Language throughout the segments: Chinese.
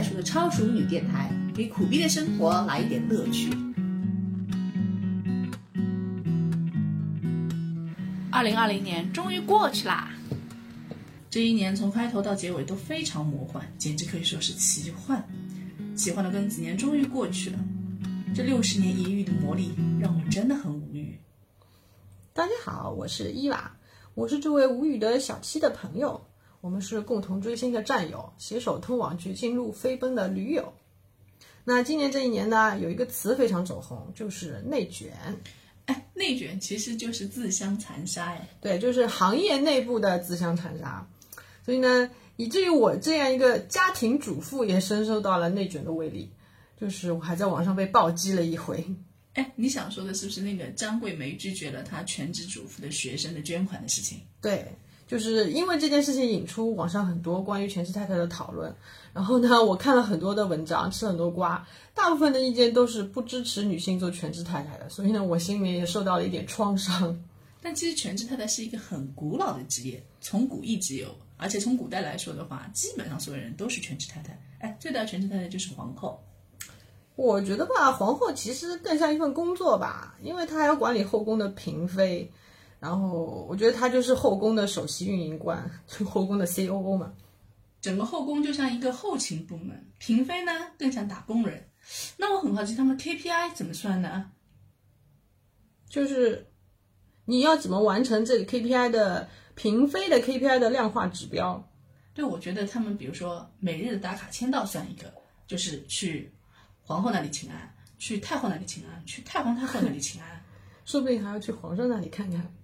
家好，这里是熟的不能再熟的超熟女电台，给苦逼的生活来一点乐趣。二零二零年终于过去啦，这一年从开头到结尾都非常魔幻，简直可以说是奇幻。奇幻的庚子年终于过去了，这六十年一遇的魔力让我真的很无语。大家好，我是伊娃，我是这位无语的小七的朋友，我们是共同追星的战友，携手通往绝境路飞奔的驴友。那今年这一年呢，有一个词非常走红，就是内卷。哎，内卷其实就是自相残杀哎。对，就是行业内部的自相残杀。所以呢，以至于我这样一个家庭主妇也深受到了内卷的威力，就是我还在网上被暴击了一回。哎，你想说的是不是那个张桂梅拒绝了她全职主妇的学生的捐款的事情？对，就是因为这件事情引出网上很多关于全职太太的讨论。然后呢，我看了很多的文章，吃很多瓜，大部分的意见都是不支持女性做全职太太的。所以呢，我心里面也受到了一点创伤。但其实全职太太是一个很古老的职业，从古一直有，而且从古代来说的话，基本上所有人都是全职太太。哎，最大全职太太就是皇后。我觉得吧，皇后其实更像一份工作吧，因为她还要管理后宫的嫔妃，然后我觉得他就是后宫的首席运营官，就后宫的 COO 嘛。整个后宫就像一个后勤部门，嫔妃呢更像打工人。那我很好奇，他们 KPI 怎么算呢？就是你要怎么完成这个 KPI 的嫔妃的 KPI 的量化指标？对，我觉得他们比如说每日的打卡签到算一个，就是去皇后那里请安，去太后那里请安，去太皇太后那里请安，说不定还要去皇上那里看看。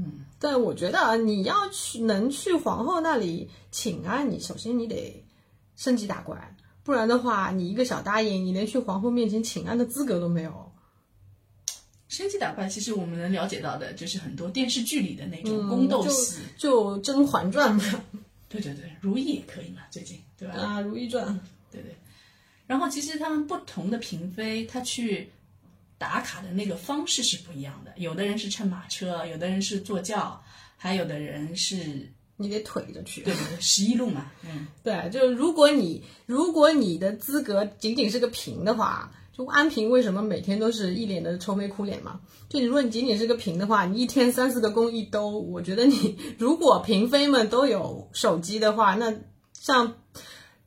嗯，但我觉得啊，你要去能去皇后那里请安，你首先你得升级打怪，不然的话，你一个小答应，你连去皇后面前请安的资格都没有。升级打怪，其实我们能了解到的就是很多电视剧里的那种宫斗戏，嗯就《甄嬛传》嘛，对对对，如懿也可以嘛，最近对吧？啊，《如懿传》。对对。然后其实他们不同的嫔妃，她去打卡的那个方式是不一样的，有的人是乘马车，有的人是坐轿，还有的人是你得腿着去。对对对，十一路嘛，嗯，对，就如果你如果你的资格仅仅是个嫔的话，就安平为什么每天都是一脸的愁眉苦脸嘛？就你如果你仅仅是个嫔的话，你一天三四个工一兜，我觉得你如果嫔妃们都有手机的话，那像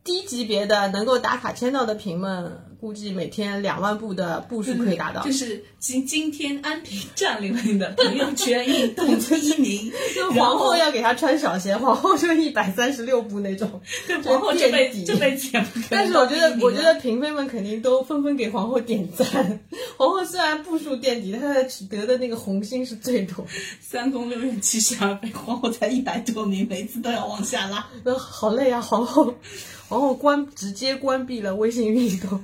低级别的能够打卡签到的嫔们，估计每天两万步的步数可以达到。就是今今天安平占领了你的朋友圈运动第一名，就皇后要给她穿小鞋，皇后就一百三十六步那种，皇后这辈子这辈子也不可能但是我觉得我觉得嫔妃们肯定都纷纷给皇后点赞。皇后虽然步数垫底，但她得的那个红心是最多。三宫六院七十二妃，皇后才一百多名，每次都要往下拉。那 好累啊，皇后，皇后关直接关闭了微信运动。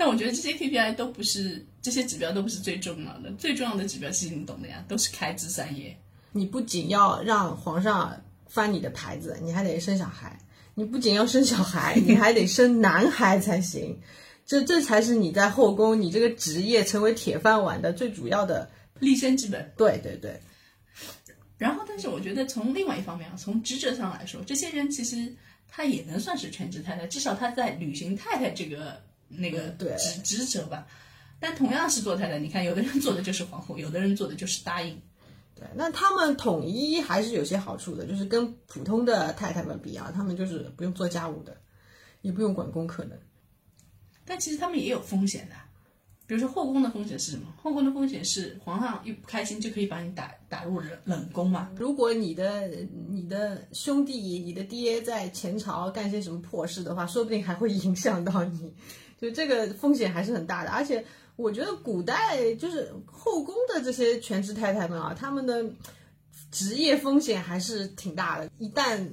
但我觉得这些 KPI 都不是这些指标都不是最重要的，最重要的指标其实你懂的呀，都是开枝散叶。你不仅要让皇上翻你的牌子，你还得生小孩。你不仅要生小孩，你还得生男孩才行。这这才是你在后宫，你这个职业成为铁饭碗的最主要的。立身之本。对对对，然后，但是我觉得从另外一方面啊，从职责上来说，这些人其实他也能算是全职太太，至少他在履行太太这个那个嗯对职职责吧。但同样是做太太，你看有的人做的就是皇后，有的人做的就是答应。对，那他们统一还是有些好处的，就是跟普通的太太们比啊，他们就是不用做家务的，也不用管功课的。但其实他们也有风险的，比如说后宫的风险是什么？后宫的风险是皇上一不开心就可以把你打打入冷冷宫嘛。如果你的你的兄弟、你的爹在前朝干些什么破事的话，说不定还会影响到你，就这个风险还是很大的。而且我觉得古代就是后宫的这些全职太太们啊，他们的职业风险还是挺大的。一旦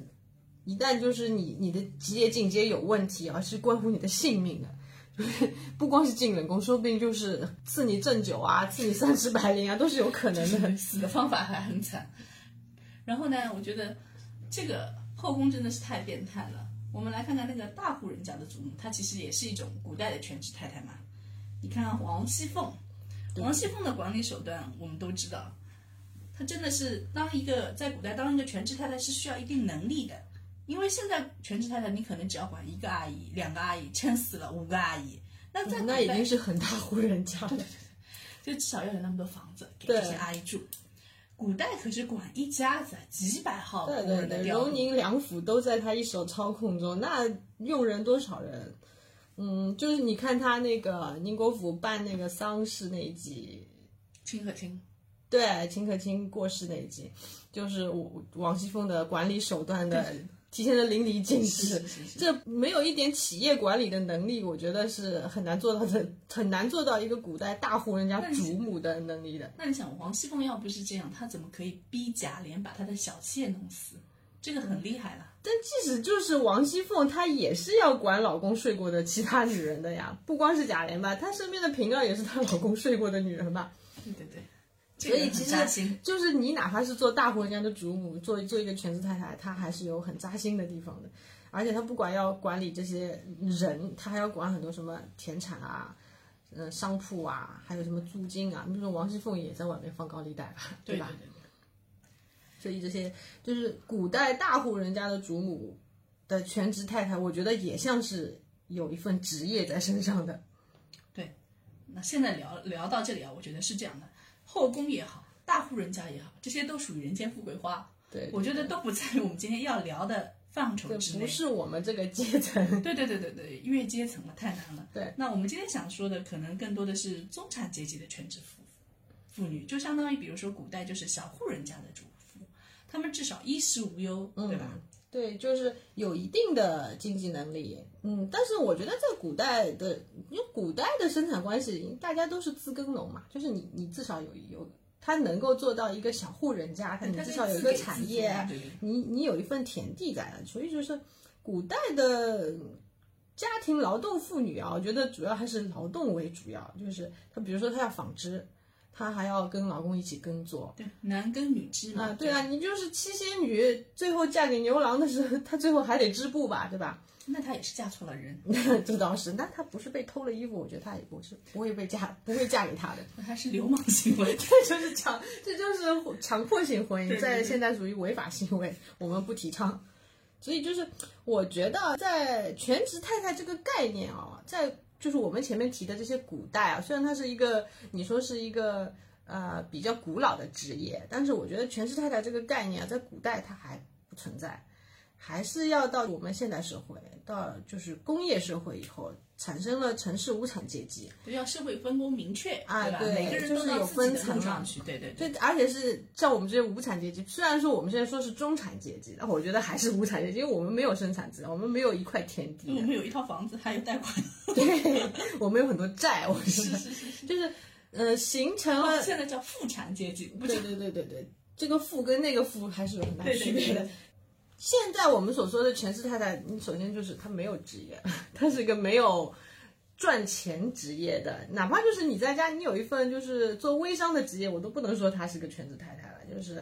一旦就是你你的职业进阶有问题啊，是关乎你的性命的。就是不光是进冷宫，说不定就是赐你鸩酒啊，赐你三尺白绫啊，都是有可能的。死的方法还很惨。然后呢，我觉得这个后宫真的是太变态了。我们来看看那个大户人家的祖母，她其实也是一种古代的全职太太嘛。你看看王熙凤，王熙凤的管理手段我们都知道，她真的是当一个在古代当一个全职太太是需要一定能力的。因为现在全职太太，你可能只要管一个阿姨、两个阿姨，撑死了五个阿姨。那在那已经是很大户人家了。就至少要有那么多房子给这些阿姨住。古代可是管一家子几百号对工对对，荣人的调度，宁两府都在他一手操控中，那用人多少人？嗯，就是你看他那个宁国府办那个丧事那一集，秦可卿。对秦可卿过世那一集，就是我王熙凤的管理手段的体现的淋漓尽致。这没有一点企业管理的能力，我觉得是很难做到的，很难做到一个古代大户人家主母的能力的。那你想，王熙凤要不是这样，她怎么可以逼贾琏把她的小妾弄死？这个很厉害了。但即使就是王熙凤，她也是要管老公睡过的其他女人的呀，不光是贾琏吧，她身边的平儿也是她老公睡过的女人吧。对对对，所以其实就是你哪怕是做大户人家的主母，做做一个全职太太，她还是有很扎心的地方的。而且她不管要管理这些人，她还要管很多什么田产啊、呃商铺啊，还有什么租金啊。比如说王熙凤也在外面放高利贷吧，吧？对对对。所以这些就是古代大户人家的主母的全职太太，我觉得也像是有一份职业在身上的。对那现在聊聊到这里啊，我觉得是这样的，后宫也好，大户人家也好，这些都属于人间富贵花，对，我觉得都不在于我们今天要聊的范畴之内不。是我们这个阶层。对对对对对，越阶层了太难了。对，那我们今天想说的，可能更多的是中产阶级的全职妇妇女，就相当于比如说古代就是小户人家的主妇，她们至少衣食无忧，对吧？对，就是有一定的经济能力，嗯，但是我觉得在古代的，因为古代的生产关系，大家都是自耕农嘛，就是你你至少有有，他能够做到一个小户人家，他你至少有一个产业你你有一份田地在的，所以就是古代的家庭劳动妇女啊，我觉得主要还是劳动为主要，就是他比如说他要纺织，她还要跟老公一起耕作，对，男耕女织嘛。啊，对啊，你就是七仙女，最后嫁给牛郎的时候，她最后还得织布吧，对吧？那她也是嫁错了人，这倒是，那她不是被偷了衣服，我觉得她也不是不会被嫁，不会嫁给他的。那她是流氓行为。这就是强，这就是强迫性婚姻，在现在属于违法行为，我们不提倡。所以就是我觉得，在全职太太这个概念啊，在就是我们前面提的这些古代啊，虽然它是一个你说是一个呃比较古老的职业，但是我觉得全职太太这个概念啊，在古代它还不存在，还是要到我们现代社会，到就是工业社会以后，产生了城市无产阶级。对，要社会分工明确，对吧？啊对每个人都是有分层上去，对对对。对，而且是像我们这些无产阶级，虽然说我们现在说是中产阶级，但我觉得还是无产阶级，因为我们没有生产资料，我们没有一块田地我，们有一套房子，还有贷款，对，我们有很多债，我是是是是。就是呃，形成了，现在叫富产阶级，不对对对对对，这个富跟那个富还是有很大区别的对对。现在我们所说的全职太太，你首先就是她没有职业，她是一个没有赚钱职业的，哪怕就是你在家，你有一份就是做微商的职业，我都不能说她是个全职太太了，就是，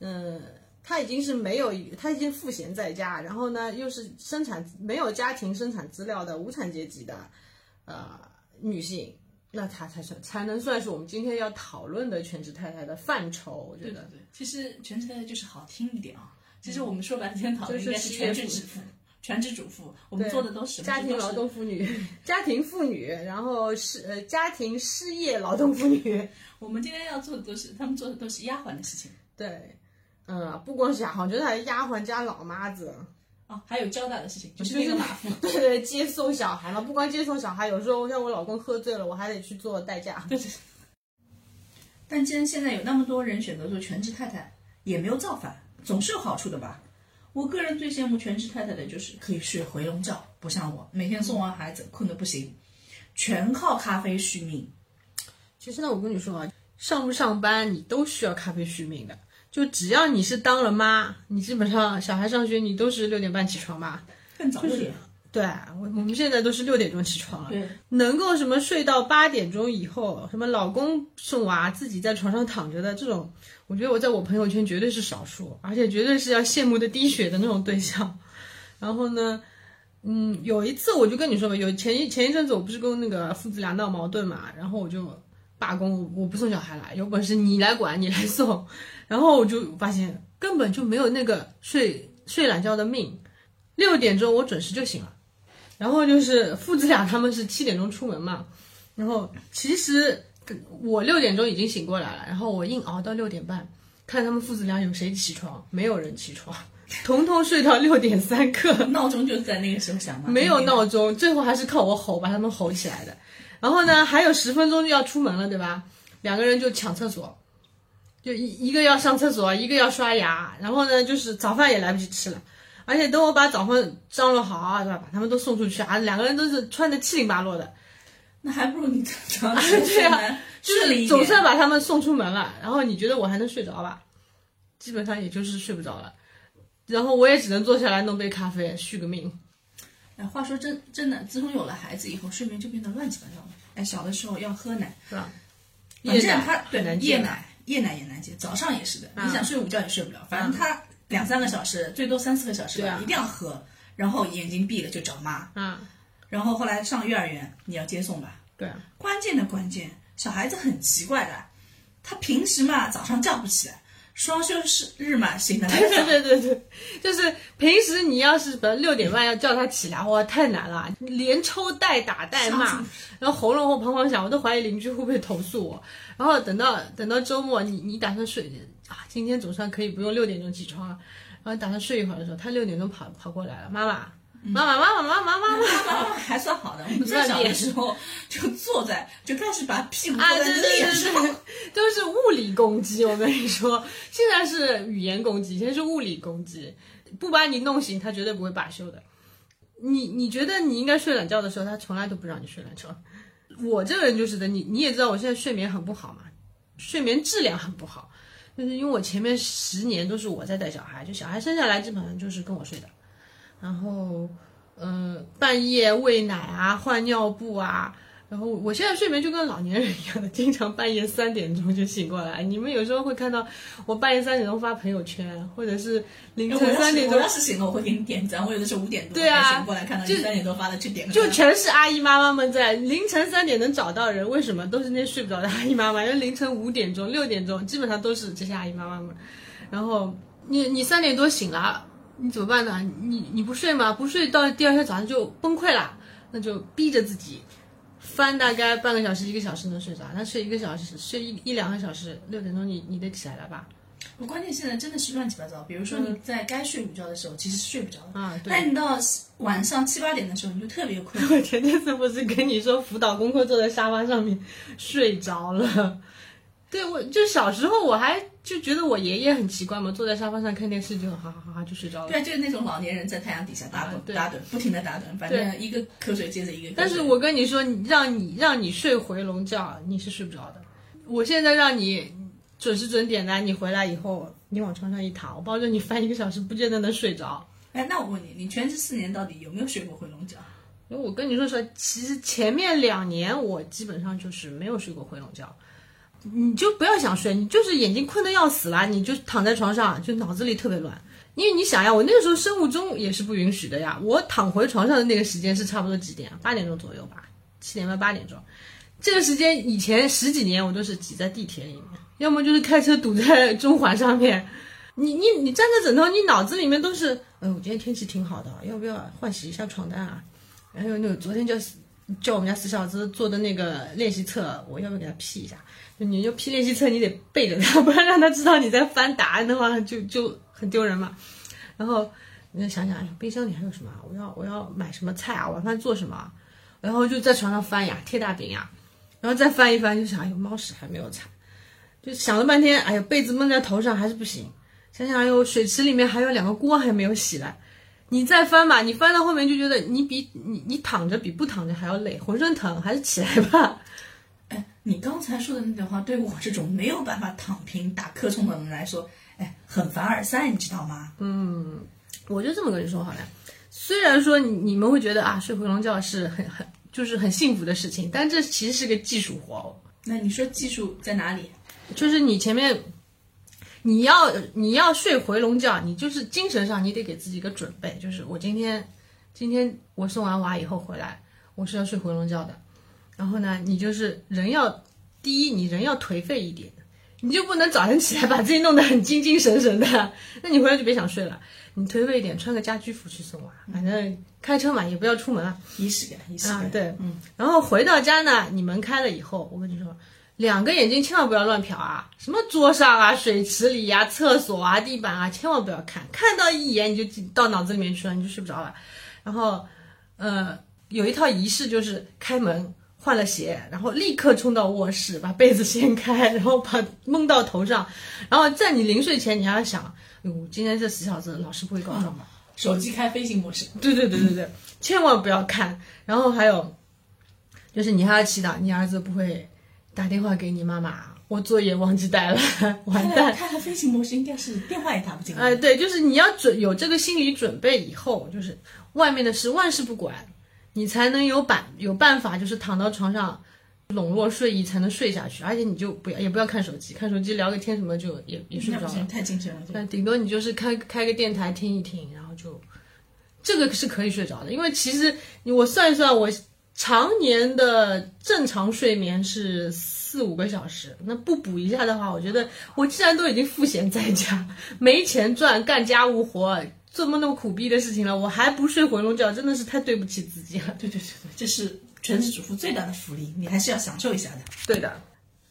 嗯。她已经是没有，她已经赋闲在家，然后呢，又是生产没有家庭生产资料的无产阶级的，呃，女性，那她才算才能算是我们今天要讨论的全职太太的范畴。我觉得，对对对。其实全职太太就是好听一点啊。其实我们说白了，今天讨论就是应该是全职主妇、全职主妇，我们做的都是？家庭劳动妇女、家庭妇女，然后是呃家庭失业劳动妇女，我们今天要做的都是，他们做的都是丫鬟的事情对，嗯，不光是丫鬟，我觉得还丫鬟加老妈子，哦，还有交代的事情，就是就是那个 马夫。对对，接送小孩嘛，不光接送小孩，有时候像我老公喝醉了，我还得去做代驾。对对。但既然现在有那么多人选择做全职太太，也没有造反，总是有好处的吧？我个人最羡慕全职太太的就是可以睡回笼觉，不像我每天送完孩子困得不行，全靠咖啡续命。其实呢，我跟你说啊，上不上班你都需要咖啡续命的。就只要你是当了妈，你基本上小孩上学你都是六点半起床吧？更早一点，对，我我们现在都是六点钟起床了。对，能够什么睡到八点钟以后，什么老公送娃，自己在床上躺着的这种，我觉得我在我朋友圈绝对是少数，而且绝对是要羡慕的滴血的那种对象。然后呢，嗯，有一次我就跟你说吧，有前一前一阵子我不是跟那个父子俩闹矛盾嘛，然后我就罢工，我不送小孩了，有本事你来管，你来送。然后我就发现根本就没有那个睡睡懒觉的命。六点钟我准时就醒了，然后就是父子俩他们是七点钟出门嘛，然后其实我六点钟已经醒过来了，然后我硬熬到六点半，看他们父子俩有谁起床，没有人起床，彤彤睡到六点三刻。闹钟就是在那个时候响吗？没有闹钟，最后还是靠我吼把他们吼起来的。然后呢，还有十分钟就要出门了，对吧？两个人就抢厕所，就一一个要上厕所，一个要刷牙，然后呢，就是早饭也来不及吃了。而且等我把早饭张罗好啊，对吧？把他们都送出去啊，两个人都是穿的七零八落的，那还不如你早上睡 对啊，就是。总算把他们送出门了。然后你觉得我还能睡着吧？基本上也就是睡不着了。然后我也只能坐下来弄杯咖啡续个命。哎，话说真真的，自从有了孩子以后，睡眠就变得乱七八糟了。哎，小的时候要喝奶，是吧？反正夜奶他对夜奶夜奶也难戒，早上也是的。啊你想睡午觉也睡不了，反正他两三个小时，最多三四个小时吧，啊一定要喝，然后眼睛闭了就找妈。嗯，然后后来上幼儿园，你要接送吧。对啊，关键的关键，小孩子很奇怪的，他平时嘛早上叫不起来，双休是日嘛醒得来对。对对对对，就是平时你要是本来六点半要叫他起来，哇，太难了，连抽带打带骂，然后喉咙或砰砰响，我都怀疑邻居会不会投诉我。然后等到等到周末，你你打算睡啊？今天总算可以不用六点钟起床了。然后打算睡一会儿的时候，他六点钟跑跑过来了，妈妈，妈妈，妈妈，妈妈，妈妈。妈 妈还算好的，我们最小的时候就坐在，就开始把屁股啊，坐在对对脸上。都是物理攻击。我跟你说，现在是语言攻击，以前是物理攻击。不把你弄醒，他绝对不会罢休的。你你觉得你应该睡懒觉的时候，他从来都不让你睡懒觉。我这个人就是的，你你也知道，我现在睡眠很不好嘛，睡眠质量很不好，就是因为我前面十年都是我在带小孩，就小孩生下来基本上就是跟我睡的，然后嗯、呃半夜喂奶啊、换尿布啊，然后我现在睡眠就跟老年人一样的，经常半夜三点钟就醒过来。你们有时候会看到我半夜三点钟发朋友圈，或者是凌晨三点钟要是醒了，我会给你点赞。我有的时候五点多对啊才醒过来，看到三点多发的，去点个就赞。全是阿姨妈妈们在凌晨三点能找到人，为什么都是那些睡不着的阿姨妈妈？因为凌晨五点钟、六点钟基本上都是这些阿姨妈妈们。然后你你三点多醒了，你怎么办呢？你你不睡吗？不睡到第二天早上就崩溃了，那就逼着自己翻大概半个小时、一个小时能睡着。那睡一个小时，睡一一两个小时，六点钟你你得起来了吧？我关键现在真的是乱七八糟。比如说你在该睡午觉的时候，其实是睡不着的。啊，对。但你到晚上七八点的时候，你就特别困。我前天是不是跟你说辅导功课坐在沙发上面睡着了？对，我就小时候我还就觉得我爷爷很奇怪嘛，坐在沙发上看电视就哈哈哈哈就睡着了。对啊，就是那种老年人在太阳底下打盹、啊打盹，不停的打盹，反正一个瞌睡接着一个。但是我跟你说，你让你让你睡回笼觉，你是睡不着的。我现在让你准时准点的，你回来以后，你往床上一躺，我保证你翻一个小时，不见得能睡着。哎，那我问你，你全职四年到底有没有睡过回笼觉？因为我跟你说实话，其实前面两年我基本上就是没有睡过回笼觉。你就不要想睡，你就是眼睛困得要死了，你就躺在床上，就脑子里特别乱。因为你想呀，我那个时候生物钟也是不允许的呀。我躺回床上的那个时间是差不多几点？八点钟左右吧，七点半八点钟。这个时间以前十几年我都是挤在地铁里面，要么就是开车堵在中环上面。你 你你沾着枕头，你脑子里面都是，哎，我今天天气挺好的，要不要换洗一下床单啊？还有那个昨天叫叫我们家死小子做的那个练习册，我要不要给他批一下？你就批练习册，你得背着他，不然让他知道你在翻答案的话，就就很丢人嘛。然后你就想想，哎，冰箱里还有什么？我要我要买什么菜啊？晚饭做什么？然后就在床上翻呀，贴大饼呀，然后再翻一翻，就想，哎呦，猫屎还没有擦，就想了半天，哎呦，被子蒙在头上还是不行。想想，哎呦，水池里面还有两个锅还没有洗来，你再翻吧，你翻到后面就觉得你比你你躺着比不躺着还要累，浑身疼，还是起来吧。哎，你刚才说的那段话，对我这种没有办法躺平打瞌冲的人来说，哎，很凡尔赛，你知道吗？嗯我就这么跟你说好了，虽然说你你们会觉得啊，睡回笼觉是很很就是很幸福的事情，但这其实是个技术活哦。那你说技术在哪里？就是你前面你要你要睡回笼觉，你就是精神上你得给自己一个准备，就是我今天今天我送完娃以后回来，我是要睡回笼觉的。然后呢，你就是人要第一，你人要颓废一点，你就不能早晨起来把自己弄得很精精神神的，那你回来就别想睡了。你颓废一点，穿个家居服去送娃，反正开车嘛，也不要出门了。仪式感，仪式感，，啊对，嗯，然后回到家呢，你门开了以后，我跟你说，两个眼睛千万不要乱瞟啊，什么桌上啊、水池里呀、厕所啊、地板啊，千万不要看，看到一眼你就进到脑子里面去了，你就睡不着了。然后，呃，有一套仪式就是开门。换了鞋，然后立刻冲到卧室，把被子掀开，然后把蒙到头上，然后在你临睡前，你还要想，哟，今天这死小子老师不会告状吧？手机开飞行模式，对对对对对，千万不要看。然后还有，就是你还要祈祷你儿子不会打电话给你妈妈，我作业忘记带了，完蛋。开了飞行模式，应该是电话也打不进来。哎、对，就是你要准有这个心理准备以后，就是外面的事万事不管，你才能有办有办法，就是躺到床上笼络睡意才能睡下去，而且你就不要也不要看手机，看手机聊个天什么就也也睡不着了。太精神了。那顶多你就是开开个电台听一听，然后就这个是可以睡着的，因为其实我算一算，我常年的正常睡眠是四五个小时，那不补一下的话，我觉得我既然都已经赋闲在家，没钱赚，干家务活。这么那么苦逼的事情了，我还不睡回笼觉，真的是太对不起自己了。对对对对，这是全职主妇最大的福利，你还是要享受一下的。对的，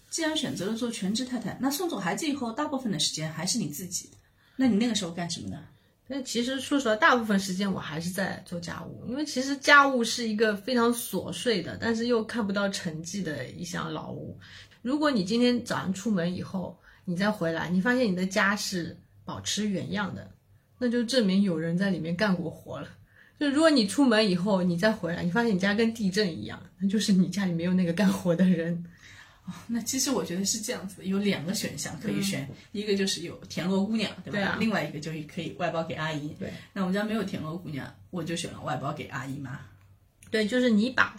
既然选择了做全职太太，那送走孩子以后，大部分的时间还是你自己。那你那个时候干什么呢？但其实说实话，大部分时间我还是在做家务，因为其实家务是一个非常琐碎的，但是又看不到成绩的一项劳务。如果你今天早上出门以后，你再回来，你发现你的家是保持原样的，那就证明有人在里面干过活了。就如果你出门以后你再回来，你发现你家跟地震一样，那就是你家里没有那个干活的人。哦那其实我觉得是这样子的，有两个选项可以选，一个就是有田螺姑娘，对吧？对啊另外一个就是可以外包给阿姨。对。那我们家没有田螺姑娘，我就选了外包给阿姨妈。对，就是你把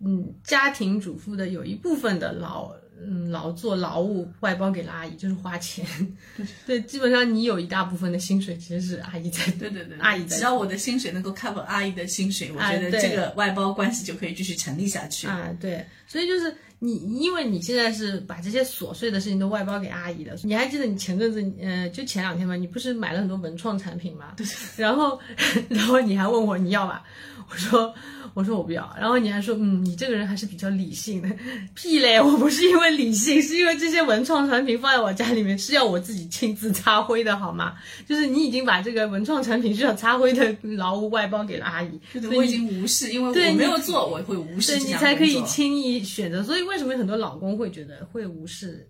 嗯家庭主妇的有一部分的劳嗯劳作劳务外包给了阿姨，就是花钱。对，基本上你有一大部分的薪水其实是阿姨在。对对对，阿姨在只要我的薪水能够 cover 阿姨的薪水，我觉得这个外包关系就可以继续成立下去。啊，对，所以就是你，因为你现在是把这些琐碎的事情都外包给阿姨的。你还记得你前阵子，呃，就前两天吧，你不是买了很多文创产品吗？对。然后，然后你还问我你要吧？我说，我说我不要。然后你还说，嗯，你这个人还是比较理性的。屁嘞，我不是因为理性，是因为这些文创产品放在我家里面是要我自己亲自擦灰的，好吗？就是你已经把这个文创产品需要擦灰的劳务外包给了阿姨，对对，我已经无视，因为我没有做，我会无视对你才可以轻易选择。所以为什么很多老公会觉得会无视，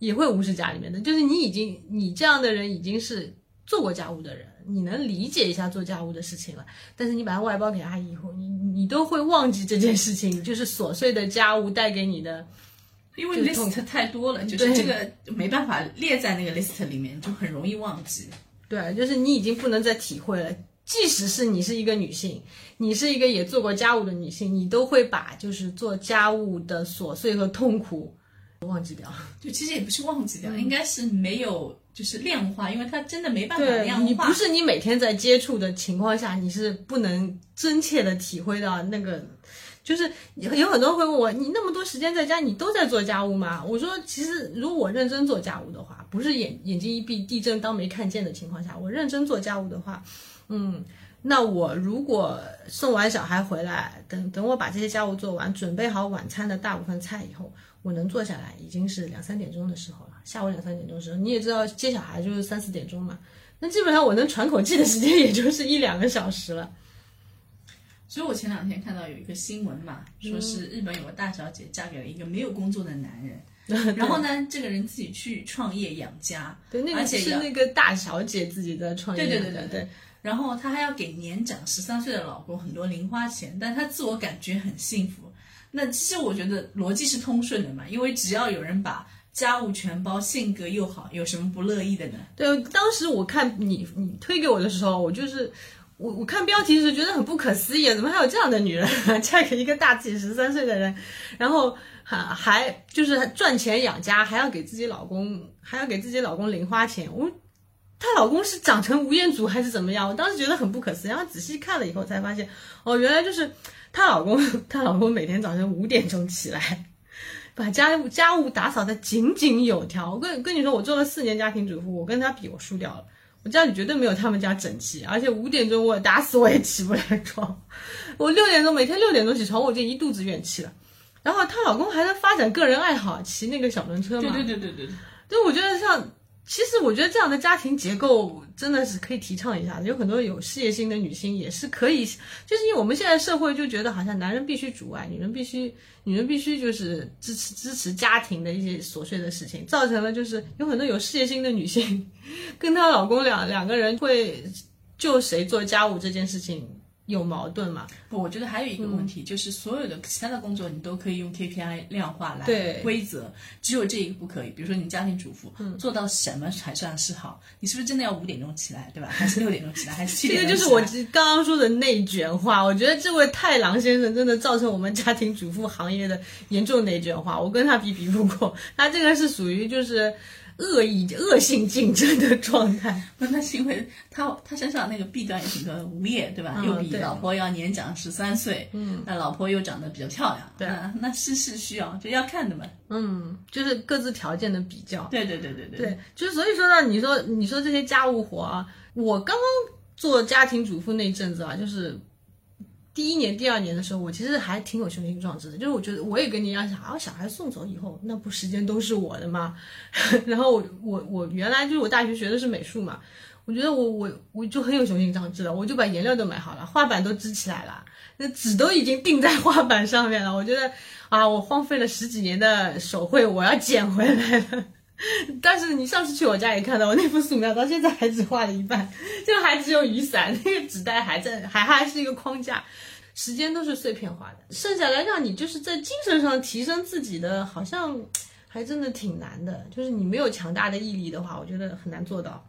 也会无视家里面的？就是你已经你这样的人已经是做过家务的人，你能理解一下做家务的事情了。但是你把它外包给阿姨以后，你你都会忘记这件事情，就是琐碎的家务带给你的。因为 list 太多了，就是这个没办法列在那个 list 里面，就很容易忘记。对，就是你已经不能再体会了。即使是你是一个女性，你是一个也做过家务的女性，你都会把就是做家务的琐碎和痛苦忘记掉。就其实也不是忘记掉，应该是没有就是量化，因为它真的没办法量化。你不是你每天在接触的情况下，你是不能真切的体会到那个。就是有有很多人会问我，你那么多时间在家，你都在做家务吗？我说，其实如果我认真做家务的话，不是眼眼睛一闭，地震当没看见的情况下，我认真做家务的话，嗯，那我如果送完小孩回来，等等我把这些家务做完，准备好晚餐的大部分菜以后，我能坐下来已经是两三点钟的时候了，下午两三点钟的时候，你也知道接小孩就是三四点钟嘛，那基本上我能喘口气的时间也就是一两个小时了。所以我前两天看到有一个新闻嘛，说是日本有个大小姐嫁给了一个没有工作的男人，然后呢，这个人自己去创业养家，对，那个是那个大小姐自己在创业对的，对对对对然后她还要给年长十三岁的老公很多零花钱，但她自我感觉很幸福。那其实我觉得逻辑是通顺的嘛，因为只要有人把家务全包，性格又好，有什么不乐意的呢？对，当时我看你你推给我的时候，我就是我我看标题时觉得很不可思议，怎么还有这样的女人 嫁给一个大自己十三岁的人，然后还还就是赚钱养家，还要给自己老公还要给自己老公零花钱，我。她老公是长成吴彦祖还是怎么样？我当时觉得很不可思议，然后仔细看了以后才发现，哦，原来就是她老公，她老公每天早晨五点钟起来，把家务家务打扫的井井有条。我跟跟你说，我做了四年家庭主妇，我跟他比，我输掉了。我家里绝对没有他们家整齐，而且五点钟我打死我也起不来床。我六点钟每天六点钟起床，我就一肚子怨气了。然后她老公还在发展个人爱好，骑那个小轮车嘛。对对对对对对。就我觉得像，其实我觉得这样的家庭结构真的是可以提倡一下的。有很多有事业心的女性也是可以，就是因为我们现在社会就觉得好像男人必须主外，女人必须女人必须就是支持支持家庭的一些琐碎的事情，造成了就是有很多有事业心的女性 跟她老公两两个人会就谁做家务这件事情。有矛盾嘛？不，我觉得还有一个问题，就是所有的其他的工作你都可以用 KPI 量化来对规则，只有这一个不可以。比如说你家庭主妇，做到什么才算是好？你是不是真的要五点钟起来，对吧？还是六点钟起来，还是七点钟这个就是我刚刚说的内卷化。我觉得这位太郎先生真的造成我们家庭主妇行业的严重内卷化。我跟他比比不过，他这个是属于就是。恶意、恶性竞争的状态，那是因为他他身上那个弊端也挺多，无业对吧？又比老婆要年长十三岁，嗯，那老婆又长得比较漂亮，对，那是是需要就要看的嘛，嗯，就是各自条件的比较，对对对对对，对，就是所以说呢，你说你说这些家务活啊，我刚刚做家庭主妇那阵子啊，就是。第一年、第二年的时候，我其实还挺有雄心壮志的，就是我觉得我也跟你一样想，啊，小孩送走以后，那不时间都是我的吗？然后我我我原来就是我大学学的是美术嘛，我觉得我我我就很有雄心壮志了，我就把颜料都买好了，画板都支起来了，那纸都已经钉在画板上面了。我觉得啊，我荒废了十几年的手绘，我要捡回来了。但是你上次去我家也看到，我那幅素描到现在还只画了一半，就还只有雨伞，那个纸袋还在，还还是一个框架，时间都是碎片化的，剩下来让你就是在精神上提升自己的，好像 还真的挺难的。就是你没有强大的毅力的话，我觉得很难做到。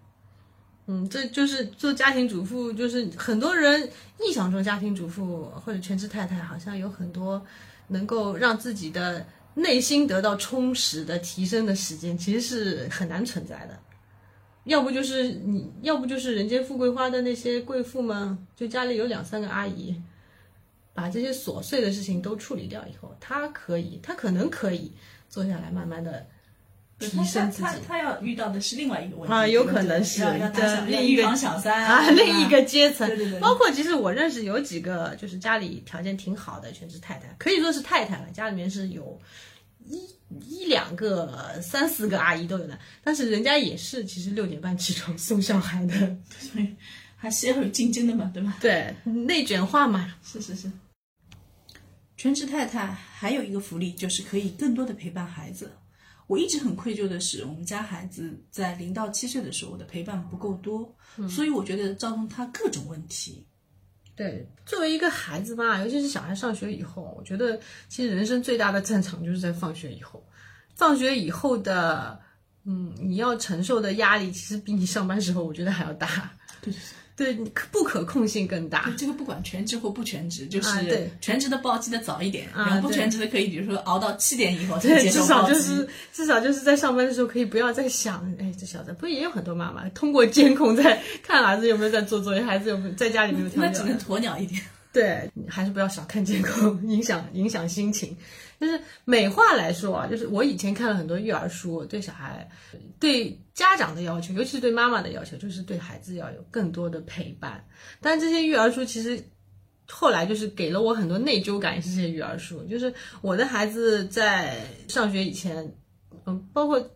嗯，这就是做家庭主妇，就是很多人臆想中家庭主妇或者全职太太，好像有很多能够让自己的。内心得到充实的提升的时间，其实是很难存在的。要不就是你，要不就是人间富贵花的那些贵妇们，就家里有两三个阿姨，把这些琐碎的事情都处理掉以后，她可以，她可能可以坐下来慢慢的。提升自己，他他要遇到的是另外一个问题啊，有可能是的另一个小三啊，另一个阶层。对对对。包括其实我认识有几个，就是家里条件挺好的全职太太，可以说是太太了。家里面是有一一两个、三四个阿姨都有的，但是人家也是其实六点半起床送小孩的，所以还是要有竞争的嘛，对吧？对，内卷化嘛。是是是。全职太太还有一个福利就是可以更多的陪伴孩子。我一直很愧疚的是，我们家孩子在零到七岁的时候，我的陪伴不够多，所以我觉得造成他各种问题。对，作为一个孩子嘛，尤其是小孩上学以后，我觉得其实人生最大的战场就是在放学以后。放学以后的，嗯，你要承受的压力，其实比你上班时候，我觉得还要大。对。对，不可控性更大。这个不管全职或不全职，就是对全职的报记得早一点，然后不全职的可以，比如说熬到七点以后才接受至少就是至少就是在上班的时候可以不要再想，哎，这小子不也有很多妈妈通过监控在看儿子有没有在做作业，孩子有没有在家里没有那只能鸵鸟一点。对，还是不要小看监控，影响影响心情。就是美化来说啊，就是我以前看了很多育儿书，对小孩、对家长的要求，尤其是对妈妈的要求，就是对孩子要有更多的陪伴。但这些育儿书其实后来就是给了我很多内疚感，是这些育儿书。就是我的孩子在上学以前，嗯，包括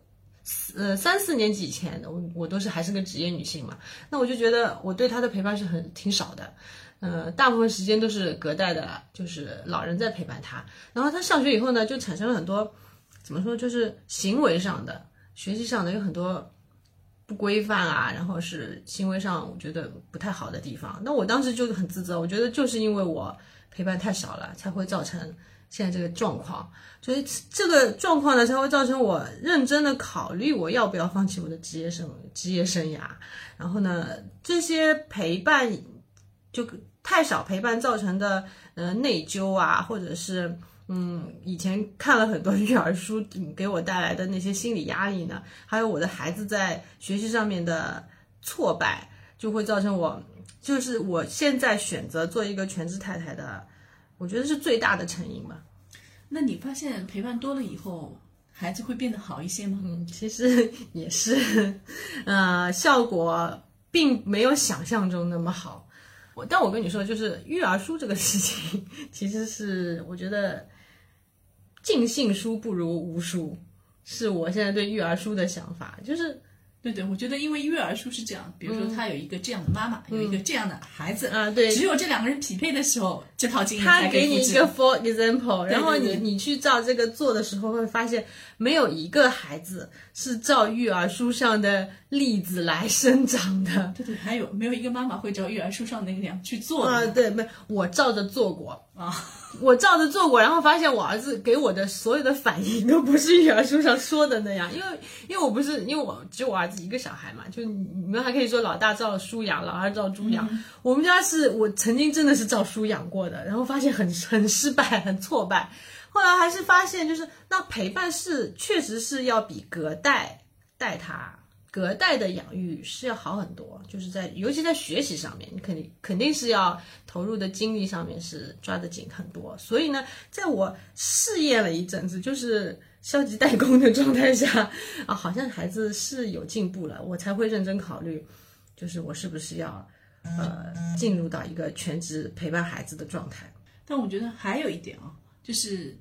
呃三四年级以前，我我都是还是个职业女性嘛，那我就觉得我对他的陪伴是很挺少的。呃，大部分时间都是隔代的，就是老人在陪伴他。然后他上学以后呢，就产生了很多，怎么说，就是行为上的、学习上的有很多不规范啊，然后是行为上我觉得不太好的地方。那我当时就很自责，我觉得就是因为我陪伴太少了，才会造成现在这个状况。所以这个状况呢，才会造成我认真的考虑我要不要放弃我的职业生职业生涯。然后呢，这些陪伴就。太少陪伴造成的呃内疚啊，或者是嗯以前看了很多育儿书给我带来的那些心理压力呢，还有我的孩子在学习上面的挫败，就会造成我就是我现在选择做一个全职太太的，我觉得是最大的成因吧。那你发现陪伴多了以后，孩子会变得好一些吗？嗯，其实也是，呃，效果并没有想象中那么好。我但我跟你说，就是育儿书这个事情，其实是我觉得尽信书不如无书，是我现在对育儿书的想法。就是对对，我觉得因为育儿书是这样，比如说他有一个这样的妈妈，有一个这样的孩子，啊，对，只有这两个人匹配的时候，这套经验他给你一个 for example，然后你你去照这个做的时候，会发现没有一个孩子是照育儿书上的例子来生长的。对对，还有没有一个妈妈会照育儿书上那个样去做的。啊，呢？对，没，我照着做过。啊，我照着做过，然后发现我儿子给我的所有的反应都不是育儿书上说的那样，因为因为我不是因为我只有我儿子一个小孩嘛，就你你们还可以说老大照书养，老二照猪养，我们家是我曾经真的是照书养过的，然后发现很 很失败，很挫败。后来还是发现，就是那陪伴是确实是要比隔代带他，隔代的养育是要好很多，就是在尤其在学习上面，你肯定肯定是要投入的精力上面是抓得紧很多。所以呢，在我试验了一阵子，就是消极怠工的状态下啊，好像孩子是有进步了，我才会认真考虑，就是我是不是要呃进入到一个全职陪伴孩子的状态。但我觉得还有一点啊，就是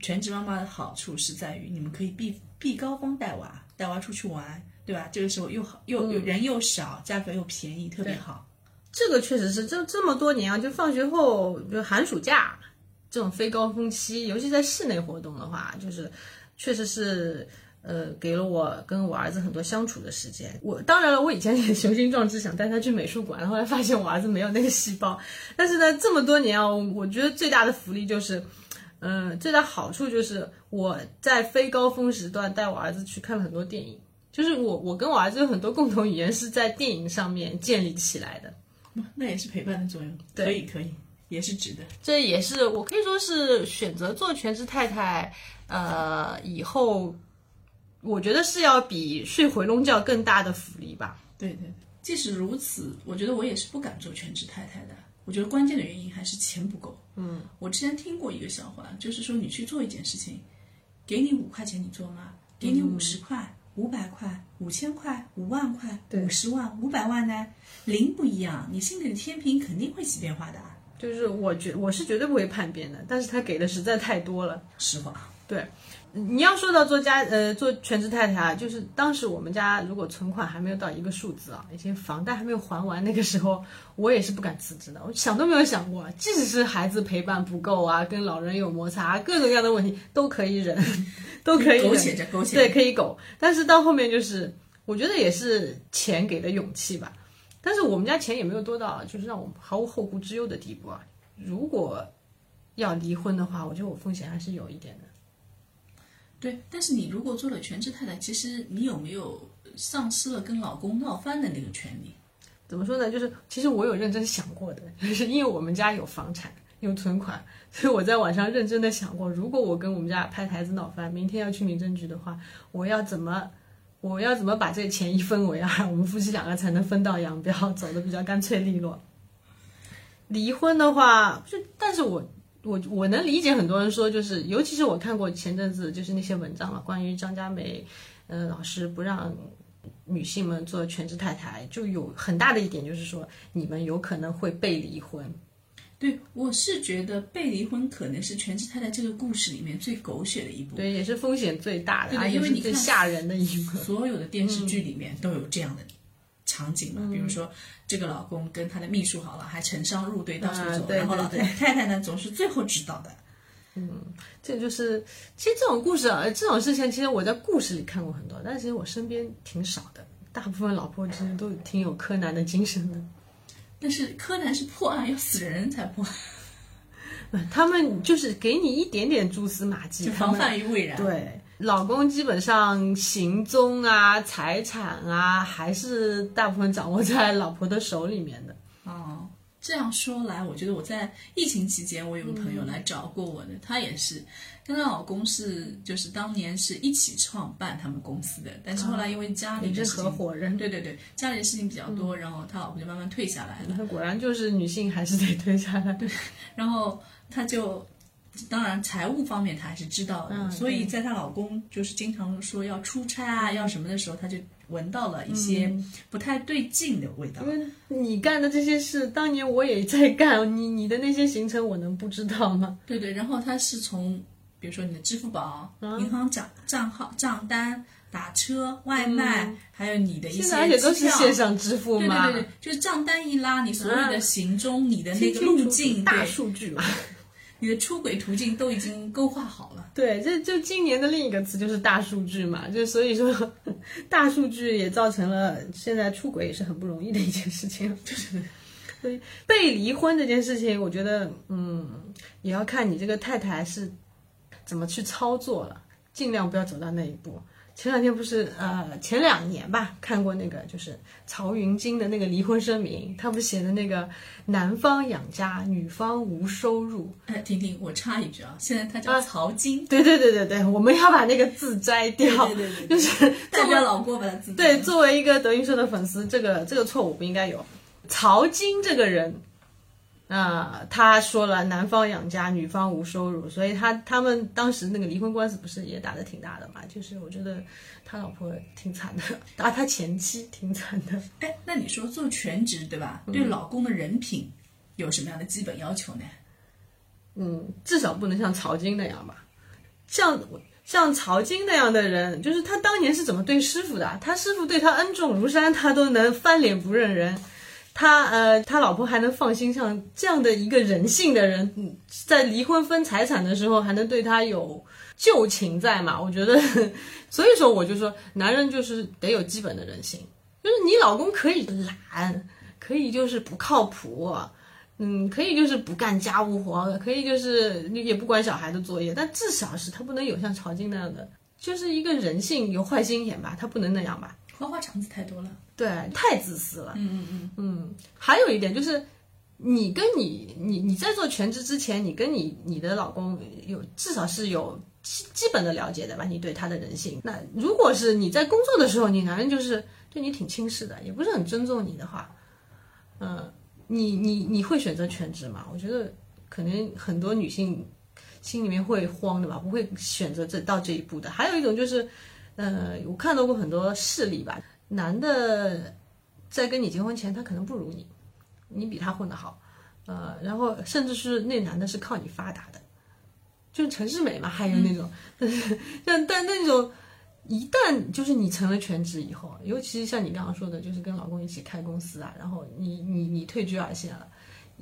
全职妈妈的好处是在于你们可以避避高峰带娃，带娃出去玩，对吧？这个时候又好又又人又少，价格又便宜，特别好。这个确实是，这这么多年啊，就放学后就寒暑假这种非高峰期，尤其在室内活动的话，就是确实是呃给了我跟我儿子很多相处的时间。我当然了，我以前也雄心壮志想带他去美术馆，后来发现我儿子没有那个细胞。但是呢，这么多年啊，我觉得最大的福利就是。嗯，最大好处就是我在非高峰时段带我儿子去看了很多电影，就是我我跟我儿子有很多共同语言是在电影上面建立起来的。那也是陪伴的作用，可以可以，也是值得。这也是我可以说是选择做全职太太，呃，以后我觉得是要比睡回笼觉更大的福利吧。对对对，即使如此，我觉得我也是不敢做全职太太的。我觉得关键的原因还是钱不够。嗯，我之前听过一个笑话，就是说你去做一件事情，给你五块钱，你做吗？给你五十块、五百块、五千块、五万块、五十万、五百万呢？零不一样，你心里的天平肯定会起变化的。就是我觉我是绝对不会叛变的，但是他给的实在太多了。实话，对。你要说到做家呃做全职太太啊，就是当时我们家如果存款还没有到一个数字啊，以前房贷还没有还完那个时候，我也是不敢辞职的，我想都没有想过，即使是孩子陪伴不够啊，跟老人有摩擦，各种各样的问题都可以忍，都可以苟且着苟且对，可以苟。但是到后面就是，我觉得也是钱给的勇气吧。但是我们家钱也没有多到就是让我毫无后顾之忧的地步啊。如果要离婚的话，我觉得我风险还是有一点的。对，但是你如果做了全职太太，其实你有没有丧失了跟老公闹翻的那个权利？怎么说呢？就是其实我有认真想过的，就是因为我们家有房产、有存款，所以我在晚上认真的想过，如果我跟我们家拍台子闹翻，明天要去民政局的话，我要怎么，我要怎么把这钱一分为二，我们夫妻两个才能分道扬镳，走的比较干脆利落。离婚的话，就但是我我我能理解很多人说，就是尤其是我看过前阵子就是那些文章嘛，关于张嘉美，呃，老师不让女性们做全职太太，就有很大的一点就是说，你们有可能会被离婚。对，我是觉得被离婚可能是全职太太这个故事里面最狗血的一部。对，也是风险最大的，对的而且是最因为你看吓人的一步。所有的电视剧里面都有这样的场景嘛，比如说这个老公跟他的秘书好了，还成双入对到处走，然后老对太太呢总是最后知道的。嗯这就是，其实这种故事啊，这种事情，其实我在故事里看过很多，但是其实我身边挺少的。大部分老婆其实都挺有柯南的精神的。但是柯南是破案要死人才破案，他们就是给你一点点蛛丝马迹，就防范于未然。对，老公基本上行踪啊、财产啊，还是大部分掌握在老婆的手里面的。哦，这样说来，我觉得我在疫情期间，我有个朋嗯友来找过我的，她也是跟她老公是就是当年是一起创办他们公司的，但是后来因为家里是的事情合伙人，对对对，家里的事情比较多，然后他老婆就慢慢退下来了。那果然就是女性还是得退下来。对，然后他就当然财务方面她还是知道的，嗯所以在她老公就是经常说要出差啊，要什么的时候，她就闻到了一些不太对劲的味道。因为你干的这些事，当年我也在干，你你的那些行程我能不知道吗？对对，然后他是从比如说你的支付宝、嗯银行账账号、账单、打车、外卖，还有你的一些嗯现在而且都是线上支付嘛，对对对，就是账单一拉，你所有的行踪、你的那个路径，大对，数据嘛。你的出轨途径都已经勾画好了。对，这就今年的另一个词就是大数据嘛，就所以说，大数据也造成了现在出轨也是很不容易的一件事情。就是，所以被离婚这件事情，我觉得，嗯，也要看你这个太太是怎么去操作了，尽量不要走到那一步。前两天不是呃前两年吧，看过那个就是曹云金的那个离婚声明，他不是写的那个男方养家，女方无收入，哎，婷婷，我插一句啊，现在他啊叫曹金，对对对对对，我们要把那个字摘掉，对对对对就是代表老郭把他自己对，作为一个德云社的粉丝，这个这个错误不应该有。曹金这个人，啊、他说了男方养家，女方无收入，所以他他们当时那个离婚官司不是也打得挺大的嘛？就是我觉得他老婆挺惨的，打他前妻挺惨的。哎，那你说做全职对吧？对老公的人品有什么样的基本要求呢？嗯，至少不能像曹晶那样吧？像像曹晶那样的人，就是他当年是怎么对师傅的？他师傅对他恩重如山，他都能翻脸不认人。他呃，他老婆还能放心，像这样的一个人性的人，在离婚分财产的时候，还能对他有旧情在嘛？我觉得，所以说我就说，男人就是得有基本的人性，就是你老公可以懒，可以就是不靠谱，嗯，可以就是不干家务活，可以就是也不管小孩的作业，但至少是他不能有像曹晶那样的，就是一个人性有坏心眼吧，他不能那样吧？花花肠子太多了。对，太自私了。嗯嗯嗯，嗯，还有一点就是，你跟你你你在做全职之前，你跟你你的老公有至少是有基基本的了解的吧？你对他的人性。那如果是你在工作的时候，你男人就是对你挺轻视的，也不是很尊重你的话，嗯、你你你会选择全职吗？我觉得可能很多女性心里面会慌的吧，不会选择这到这一步的。还有一种就是，呃，我看到过很多事例吧，男的在跟你结婚前，他可能不如你，你比他混得好，呃，然后甚至是那男的是靠你发达的，就是陈世美嘛，还有那种，但但那种。一旦就是你成了全职以后，尤其是像你刚刚说的，就是跟老公一起开公司啊，然后你你你退居二线了，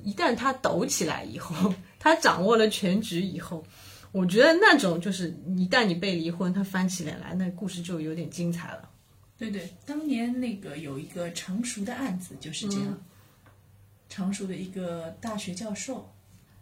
一旦他抖起来以后，他掌握了全局以后，我觉得那种就是一旦你被离婚，他翻起脸来，那故事就有点精彩了。对对，当年那个有一个常熟的案子就是这样，嗯常熟的一个大学教授，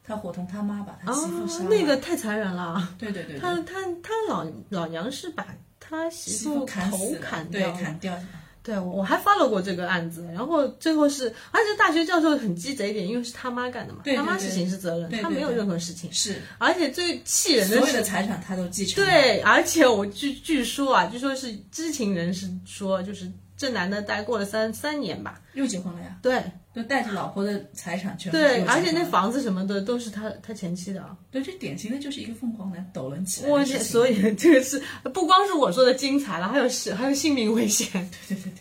他伙同他妈把他媳妇杀了。哦那个太残忍了。对对对对，他他他老老娘是把他媳媳妇砍头死了，对砍掉了，砍掉。对，我我还 follow 过这个案子，然后最后是，而且大学教授很鸡贼一点，因为是他妈干的嘛，对对他妈是刑事责任，他没有任何事情，是而且最气人的是所有的，财产他都继承了。对，而且我据据说啊，据说是知情人士说，就是这男的大概过了三三年吧，又结婚了呀，对就带着老婆的财产全部对，而且那房子什么的都是他他前妻的啊。对，这典型的就是一个凤凰男抖抡起来我的事情。所以这个是不光是我说的精彩了，还有是还有性命危险。对对对对，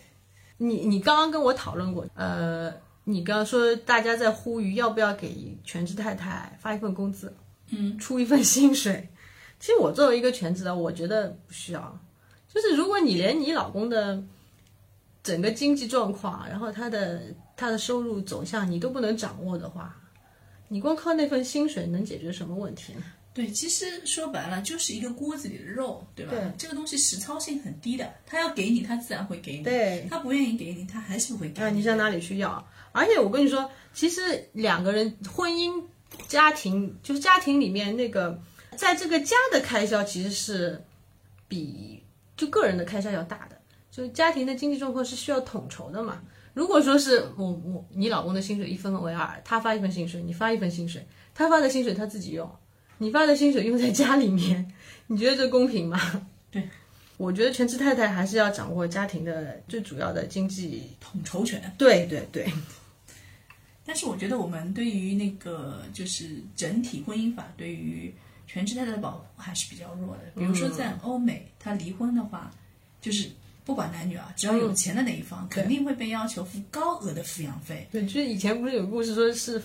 你你刚刚跟我讨论过，呃，你刚刚说大家在呼吁要不要给全职太太发一份工资，嗯，出一份薪水。其实我作为一个全职的，我觉得不需要。就是如果你连你老公的整个经济状况，然后他的他的收入走向你都不能掌握的话，你光靠那份薪水能解决什么问题呢？对，其实说白了就是一个锅子里的肉，对吧？对这个东西实操性很低的，他要给你，他自然会给你；对他不愿意给你，他还是不会给你啊，你。你上哪里去要？而且我跟你说，其实两个人婚姻家庭，就是家庭里面那个，在这个家的开销其实是比就个人的开销要大的，就家庭的经济状况是需要统筹的嘛。如果说是我我你老公的薪水一分为二，他发一份薪水，你发一份薪水，他发的薪水他自己用，你发的薪水用在家里面，你觉得这公平吗？对，我觉得全职太太还是要掌握家庭的最主要的经济统筹权。对对对，但是我觉得我们对于那个就是整体婚姻法对于全职太太的保护还是比较弱的。比如说在欧美，他离婚的话，就是不管男女啊，只要有钱的那一方，肯定会被要求付高额的抚养费。对，就是以前不是有故事说是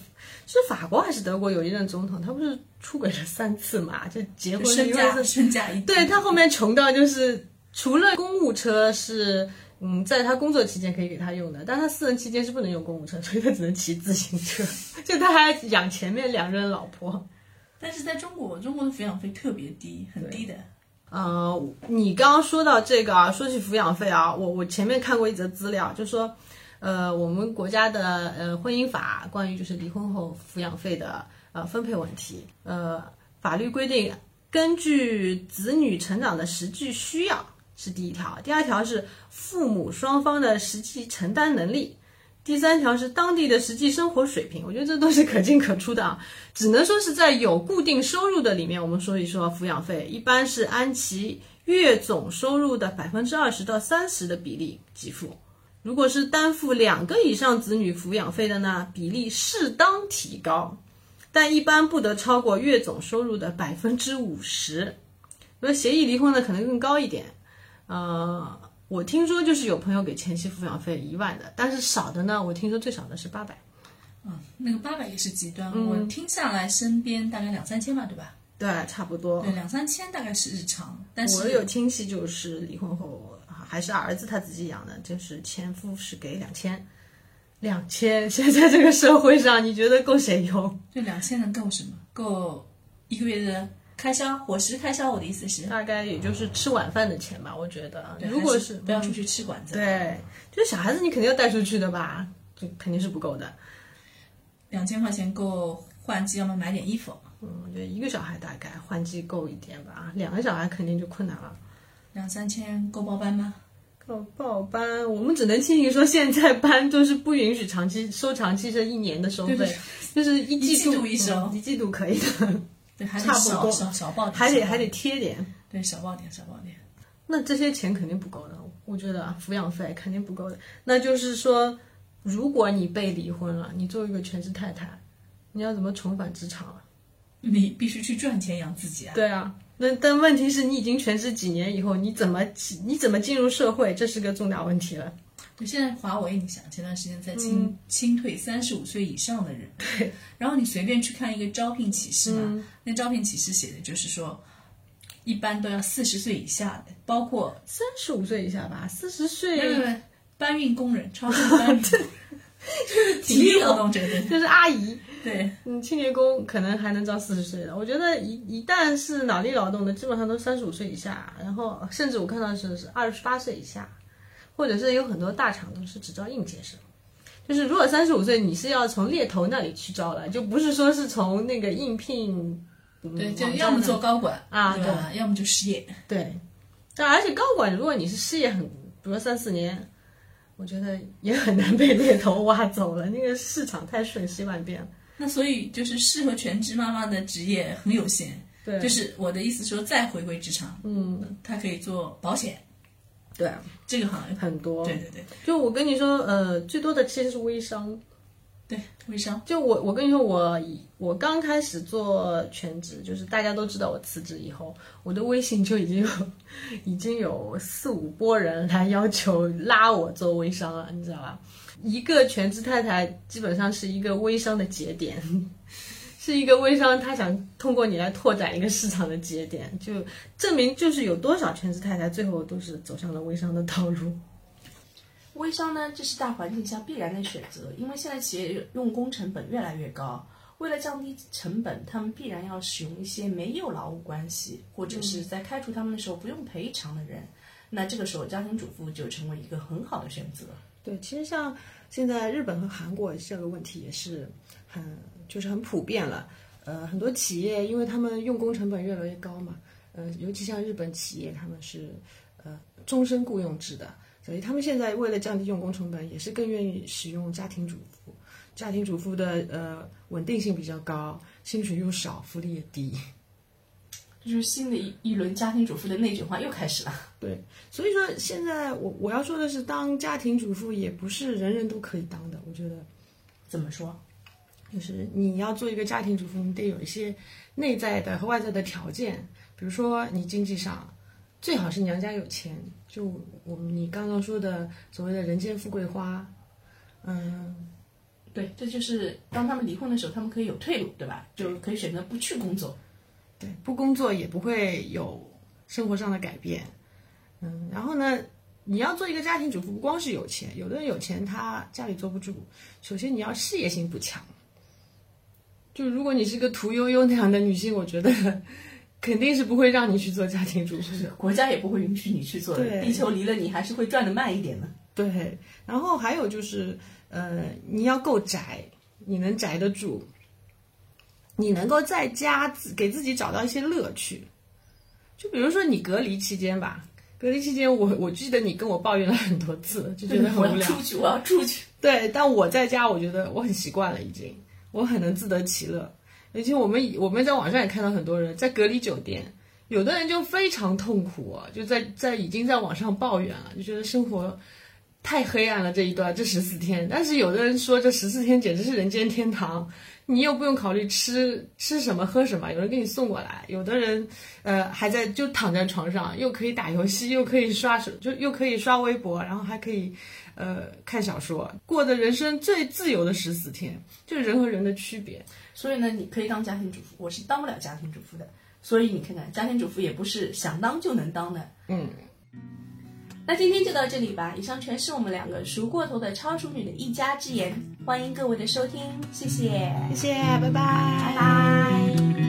是法国还是德国有一任总统，他不是出轨了三次嘛，就结婚身价身价一对他后面穷到就是除了公务车是嗯，在他工作期间可以给他用的，但他私人期间是不能用公务车，所以他只能骑自行车。就他还养前面两任老婆。但是在中国，中国的抚养费特别低，很低的。呃，你刚刚说到这个啊，说起抚养费啊，我我前面看过一则资料，就说，呃，我们国家的呃婚姻法关于就是离婚后抚养费的呃分配问题，呃，法律规定根据子女成长的实际需要是第一条，第二条是父母双方的实际承担能力。第三条是当地的实际生活水平，我觉得这都是可进可出的啊，只能说是在有固定收入的里面，我们说一说抚养费，一般是按其月总收入的百分之二十到三十的比例给付。如果是担负两个以上子女抚养费的呢，比例适当提高，但一般不得超过月总收入的百分之五十。那协议离婚的可能更高一点，呃。我听说就是有朋友给前妻抚养费一万的，但是少的呢，我听说最少的是八百。嗯，那个八百也是极端，我听下来身边大概两三千吧，对吧？对，差不多。对，两三千大概是日常。但是我有亲戚就是离婚后还是儿子他自己养的，就是前夫是给两千，两千。现在这个社会上，你觉得够谁用？这两千能够什么？够一个月的？开销，伙食开销，我的意思是，大概也就是吃晚饭的钱吧。我觉得，如果是不要出去吃馆子，对，就是小孩子你肯定要带出去的吧，就肯定是不够的。两千块钱够换季，要么买点衣服。嗯，我觉得一个小孩大概换季够一点吧，两个小孩肯定就困难了。两三千够报班吗？够报班，我们只能庆幸说现在班就是不允许长期收长期这一年的收费，就是一季度一收，一季度可以的。对，还差不多，少少报点，还得还得贴点。对，少报点，少报点。那这些钱肯定不够的，我觉得抚养费肯定不够的。那就是说，如果你被离婚了，你作为一个全职太太，你要怎么重返职场啊？你必须去赚钱养自己啊。对啊，那但问题是你已经全职几年以后，你怎么你怎么进入社会，这是个重大问题了。对，现在华为，你想前段时间在清清退三十五岁以上的人，对，然后你随便去看一个招聘启事嘛，那招聘启事写的就是说，一般都要四十岁以下的，包括三十五岁以下吧，四十岁，对对对，搬运工人，超市搬运，就是 体力劳动者，就是阿姨，对，嗯，清洁工可能还能招四十岁的，我觉得一一旦是脑力劳动的，基本上都三十五岁以下，然后甚至我看到是是二十八岁以下。或者是有很多大厂都是只招应届生，就是如果三十五岁，你是要从猎头那里去招了，就不是说是从那个应聘，对，就要么做高管啊，对吧？要么就失业。对，但而且高管，如果你是失业很，比如三四年，我觉得也很难被猎头挖走了。那个市场太瞬息万变了。那所以就是适合全职妈妈的职业很有限。对，就是我的意思说，再回归职场，嗯，她可以做保险。对，这个行业很多。对对对，就我跟你说，呃，最多的其实是微商。对，微商。就我，我跟你说，我 我刚开始做全职，就是大家都知道我辞职以后，我的微信就已经有已经有四五波人来要求拉我做微商了，你知道吧？一个全职太太基本上是一个微商的节点。是一个微商，他想通过你来拓展一个市场的节点，就证明就是有多少全职太太最后都是走上了微商的道路。微商呢，这是大环境下必然的选择，因为现在企业用工成本越来越高，为了降低成本，他们必然要使用一些没有劳务关系或者是在开除他们的时候不用赔偿的人，那这个时候家庭主妇就成为一个很好的选择。对，其实像现在日本和韩国这个问题也是很。就是很普遍了，呃，很多企业因为他们用工成本越来越高嘛，呃，尤其像日本企业，他们是呃终身雇佣制的，所以他们现在为了降低用工成本，也是更愿意使用家庭主妇。家庭主妇的呃稳定性比较高，薪水又少，福利也低。这就是新的一一轮家庭主妇的内卷化又开始了。对，所以说现在我我要说的是，当家庭主妇也不是人人都可以当的，我觉得。怎么说？就是你要做一个家庭主妇，你得有一些内在的和外在的条件，比如说你经济上最好是娘家有钱，就我们你刚刚说的所谓的人间富贵花，嗯，对，这就是当他们离婚的时候，他们可以有退路，对吧？就可以选择不去工作。对，不工作也不会有生活上的改变，嗯，然后呢，你要做一个家庭主妇，不光是有钱，有的人有钱他家里坐不住，首先你要事业心不强。就如果你是个屠呦呦那样的女性，我觉得肯定是不会让你去做家庭主妇的。国家也不会允许你去做的。对地球离了你还是会转的慢一点的。对，然后还有就是，呃，你要够宅，你能宅得住，你能够在家自给自己找到一些乐趣。就比如说你隔离期间吧，隔离期间我我记得你跟我抱怨了很多次，就觉得我很无聊。要出去，我要出去。对，但我在家，我觉得我很习惯了，已经，我很能自得其乐。而且我们我们在网上也看到很多人在隔离酒店，有的人就非常痛苦啊，就在在已经在网上抱怨了，就觉得生活太黑暗了这一段这十四天。但是有的人说这十四天简直是人间天堂，你又不用考虑吃吃什么喝什么，有人给你送过来。有的人呃还在就躺在床上，又可以打游戏，又可以刷手，就又可以刷微博，然后还可以呃看小说，过的人生最自由的十四天，就是人和人的区别。所以呢，你可以当家庭主妇，我是当不了家庭主妇的。所以你看看，家庭主妇也不是想当就能当的。嗯，那今天就到这里吧。以上全是我们两个熟过头的超熟女的一家之言，欢迎各位的收听，谢谢，谢谢，拜拜，拜拜。